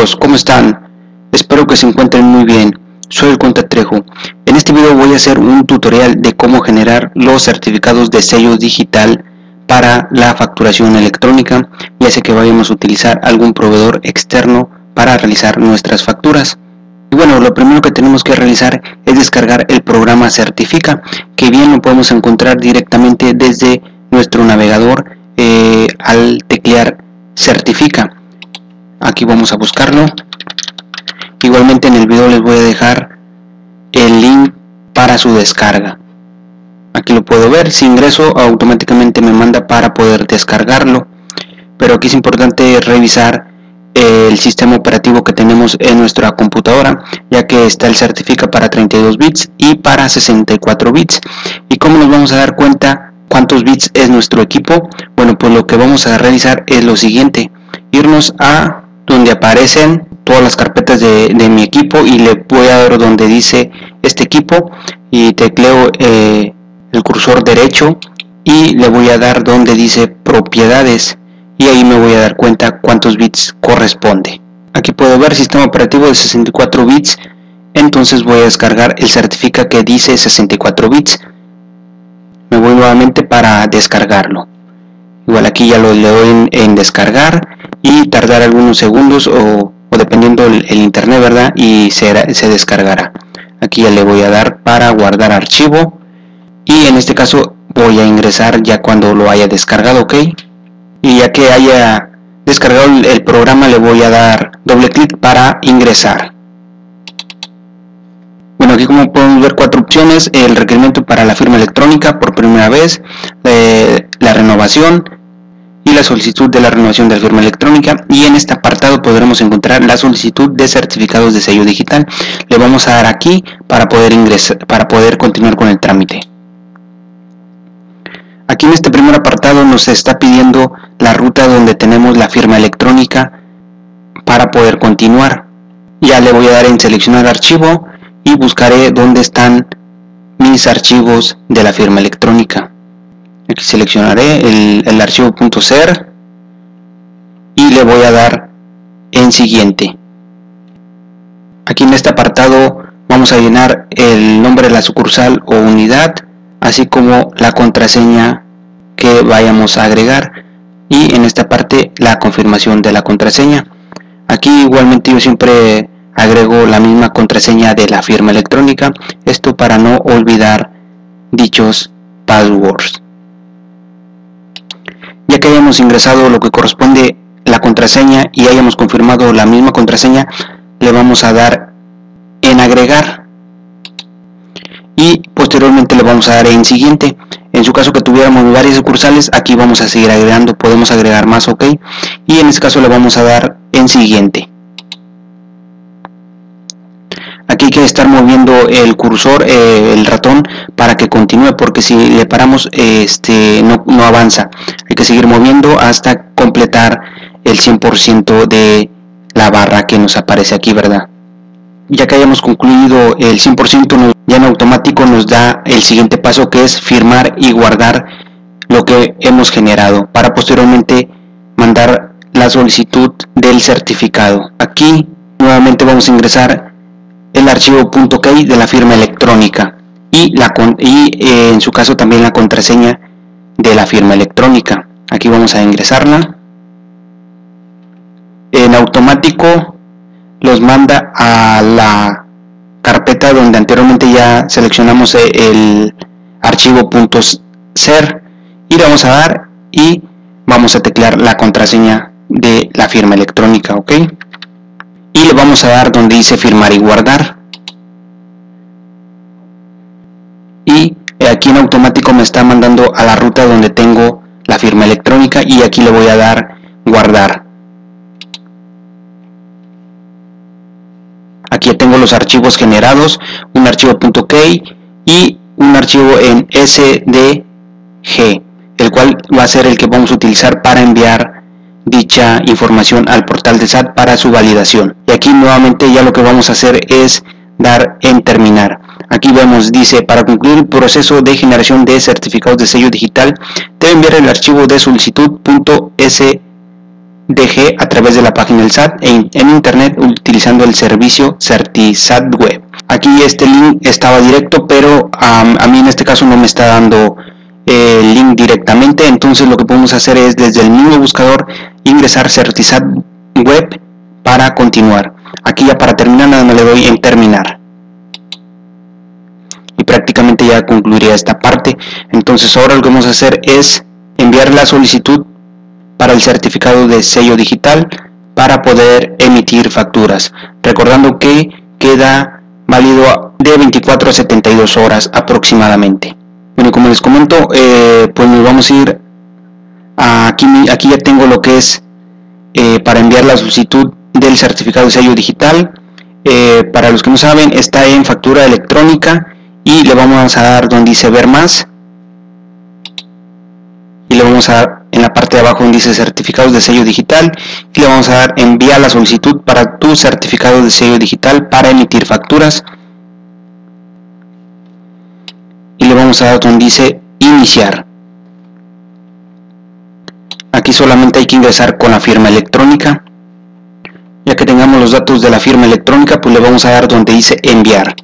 amigos, ¿cómo están? Espero que se encuentren muy bien. Soy el Conta Trejo. En este video voy a hacer un tutorial de cómo generar los certificados de sello digital para la facturación electrónica, ya sea que vayamos a utilizar algún proveedor externo para realizar nuestras facturas. Y bueno, lo primero que tenemos que realizar es descargar el programa Certifica, que bien lo podemos encontrar directamente desde nuestro navegador eh, al teclear Certifica aquí vamos a buscarlo. Igualmente en el video les voy a dejar el link para su descarga. Aquí lo puedo ver. Si ingreso automáticamente me manda para poder descargarlo. Pero aquí es importante revisar el sistema operativo que tenemos en nuestra computadora ya que está el certifica para 32 bits y para 64 bits. Y cómo nos vamos a dar cuenta cuántos bits es nuestro equipo bueno pues lo que vamos a realizar es lo siguiente. Irnos a donde aparecen todas las carpetas de, mi equipo y le voy a dar donde dice este equipo y tecleo eh, el cursor derecho y le voy a dar donde dice propiedades y ahí me voy a dar cuenta cuántos bits corresponde. Aquí puedo ver sistema operativo de 64 bits entonces voy a descargar el certifica que dice 64 bits. Me voy nuevamente para descargarlo. Igual aquí ya lo le doy en descargar y tardar algunos segundos o, dependiendo el, internet verdad y se, se descargará. Aquí ya le voy a dar para guardar archivo y en este caso voy a ingresar ya cuando lo haya descargado ok y ya que haya descargado el programa le voy a dar doble clic para ingresar. Bueno aquí como podemos ver cuatro opciones. El requerimiento para la firma electrónica por primera vez eh, la renovación y la solicitud de la renovación de la firma electrónica. Y en este apartado podremos encontrar la solicitud de certificados de sello digital. Le vamos a dar aquí para poder ingresar para poder continuar con el trámite. Aquí en este primer apartado nos está pidiendo la ruta donde tenemos la firma electrónica para poder continuar. Ya le voy a dar en seleccionar archivo y buscaré dónde están mis archivos de la firma electrónica seleccionaré el, el archivo .ser y le voy a dar en siguiente. Aquí en este apartado vamos a llenar el nombre de la sucursal o unidad así como la contraseña que vayamos a agregar y en esta parte la confirmación de la contraseña. Aquí igualmente yo siempre agrego la misma contraseña de la firma electrónica esto para no olvidar dichos passwords ya que hayamos ingresado lo que corresponde la contraseña y hayamos confirmado la misma contraseña, le vamos a dar en agregar y posteriormente le vamos a dar en siguiente. En su caso que tuviéramos varias sucursales, aquí vamos a seguir agregando, podemos agregar más, ok. Y en este caso le vamos a dar en siguiente. Aquí hay que estar moviendo el cursor, eh, el ratón, para que continúe, porque si le paramos, este, no, no avanza. Hay que seguir moviendo hasta completar el 100% de la barra que nos aparece aquí, ¿verdad? Ya que hayamos concluido el 100%, ya en automático nos da el siguiente paso que es firmar y guardar lo que hemos generado para posteriormente mandar la solicitud del certificado. Aquí nuevamente vamos a ingresar el archivo .key de la firma electrónica y, la, y eh, en su caso también la contraseña de la firma electrónica. Aquí vamos a ingresarla. En automático los manda a la carpeta donde anteriormente ya seleccionamos el archivo .ser y le vamos a dar y vamos a teclear la contraseña de la firma electrónica, ¿ok? Y le vamos a dar donde dice firmar y guardar. Y aquí en automático me está mandando a la ruta donde tengo la firma electrónica y aquí le voy a dar guardar. Aquí tengo los archivos generados un archivo .key y un archivo en SDG el cual va a ser el que vamos a utilizar para enviar dicha información al portal de SAT para su validación. Y aquí nuevamente ya lo que vamos a hacer es dar en terminar. Aquí vemos, dice, para concluir el proceso de generación de certificados de sello digital, debe enviar el archivo de solicitud.sdg DG a través de la página del SAT en, en internet utilizando el servicio CertiSat Web. Aquí este link estaba directo, pero a mí en este caso no me está dando el link directamente. Entonces lo que podemos hacer es desde el mismo buscador ingresar CertiSat Web para continuar. Aquí ya para terminar nada más le doy en terminar y prácticamente ya concluiría esta parte. Entonces ahora lo que vamos a hacer es enviar la solicitud para el certificado de sello digital para poder emitir facturas. Recordando que queda válido de 24 a 72 horas aproximadamente. Bueno, como les comento, eh, pues nos vamos a ir aquí, aquí ya tengo lo que es eh, para enviar la solicitud del certificado de sello digital. Eh, para los que no saben, está en factura electrónica y le vamos a dar donde dice ver más. Y le vamos a dar en la parte de abajo donde dice certificados de sello digital. Y le vamos a dar enviar la solicitud para tu certificado de sello digital para emitir facturas y le vamos a dar donde dice iniciar aquí solamente hay que ingresar con la firma electrónica ya que tengamos los datos de la firma electrónica pues le vamos a dar donde dice enviar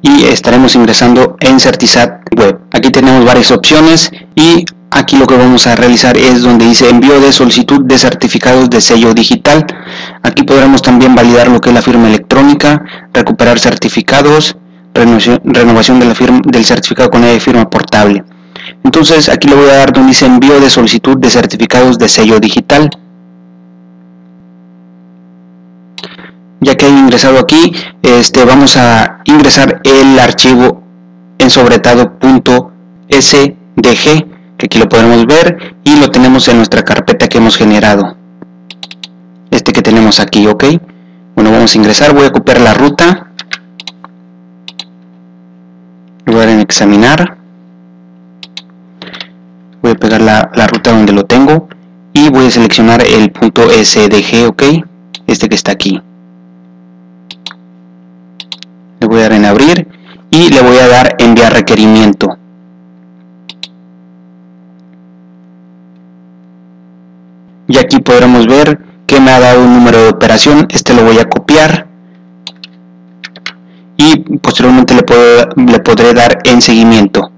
y estaremos ingresando en Certisat Web. Aquí tenemos varias opciones y aquí lo que vamos a realizar es donde dice envío de solicitud de certificados de sello digital. Aquí podremos también validar lo que es la firma electrónica, recuperar certificados, renovación de la firma, del certificado con la firma portable. Entonces aquí le voy a dar donde dice envío de solicitud de certificados de sello digital. ya que he ingresado aquí este vamos a ingresar el archivo en sobretado.sdg que aquí lo podemos ver y lo tenemos en nuestra carpeta que hemos generado este que tenemos aquí ok bueno vamos a ingresar voy a copiar la ruta dar en examinar. Voy a pegar la, la ruta donde lo tengo y voy a seleccionar el punto sdg ok este que está aquí. Le voy a dar en abrir y le voy a dar enviar requerimiento. Y aquí podremos ver que me ha dado un número de operación. Este lo voy a copiar posteriormente le, puedo, le podré dar en seguimiento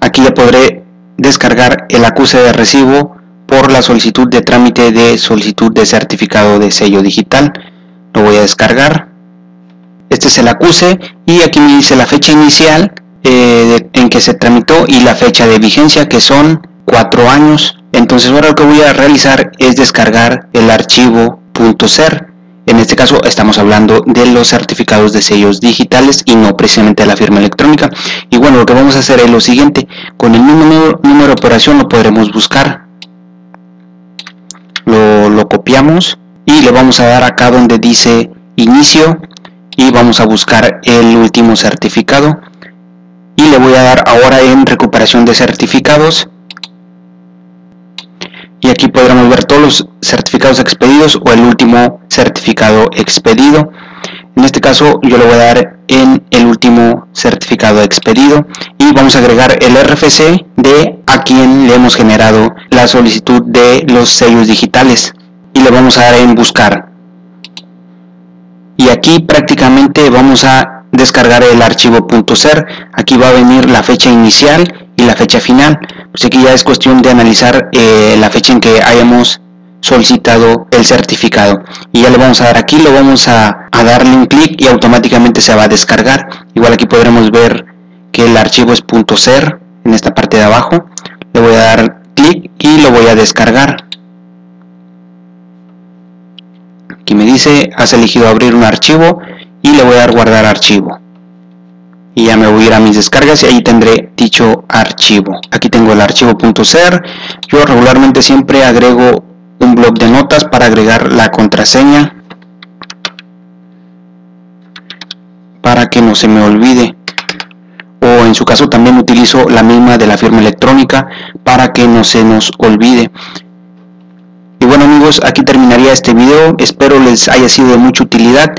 aquí ya podré descargar el acuse de recibo por la solicitud de trámite de solicitud de certificado de sello digital. Lo voy a descargar. Este es el acuse y aquí me dice la fecha inicial eh, en que se tramitó y la fecha de vigencia que son cuatro años. Entonces ahora lo que voy a realizar es descargar el archivo .ser. En este caso estamos hablando de los certificados de sellos digitales y no precisamente de la firma electrónica. Y bueno, lo que vamos a hacer es lo siguiente. Con el mismo número de operación lo podremos buscar lo, copiamos y le vamos a dar acá donde dice inicio y vamos a buscar el último certificado y le voy a dar ahora en recuperación de certificados y aquí podremos ver todos los certificados expedidos o el último certificado expedido. En este caso yo le voy a dar en el último certificado expedido. Y vamos a agregar el RFC de a quien le hemos generado la solicitud de los sellos digitales. Y le vamos a dar en buscar. Y aquí prácticamente vamos a descargar el archivo .ser. Aquí va a venir la fecha inicial y la fecha final. Pues aquí ya es cuestión de analizar eh, la fecha en que hayamos solicitado el certificado. Y ya le vamos a dar aquí lo vamos a, darle un clic y automáticamente se va a descargar. Igual aquí podremos ver que el archivo es .ser en esta parte de abajo. Le voy a dar clic y lo voy a descargar. Aquí me dice has elegido abrir un archivo y le voy a dar guardar archivo. Y ya me voy a ir a mis descargas y ahí tendré dicho archivo. Aquí tengo el archivo .ser yo regularmente siempre agrego un blog de notas para agregar la contraseña para que no se me olvide. O en su caso también utilizo la misma de la firma electrónica para que no se nos olvide. Y bueno amigos aquí terminaría este video. Espero les haya sido de mucha utilidad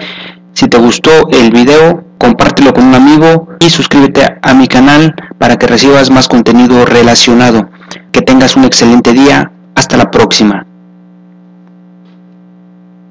Si te gustó el video, compártelo con un amigo y suscríbete a mi canal para que recibas más contenido relacionado. Que tengas un excelente día. Hasta la próxima.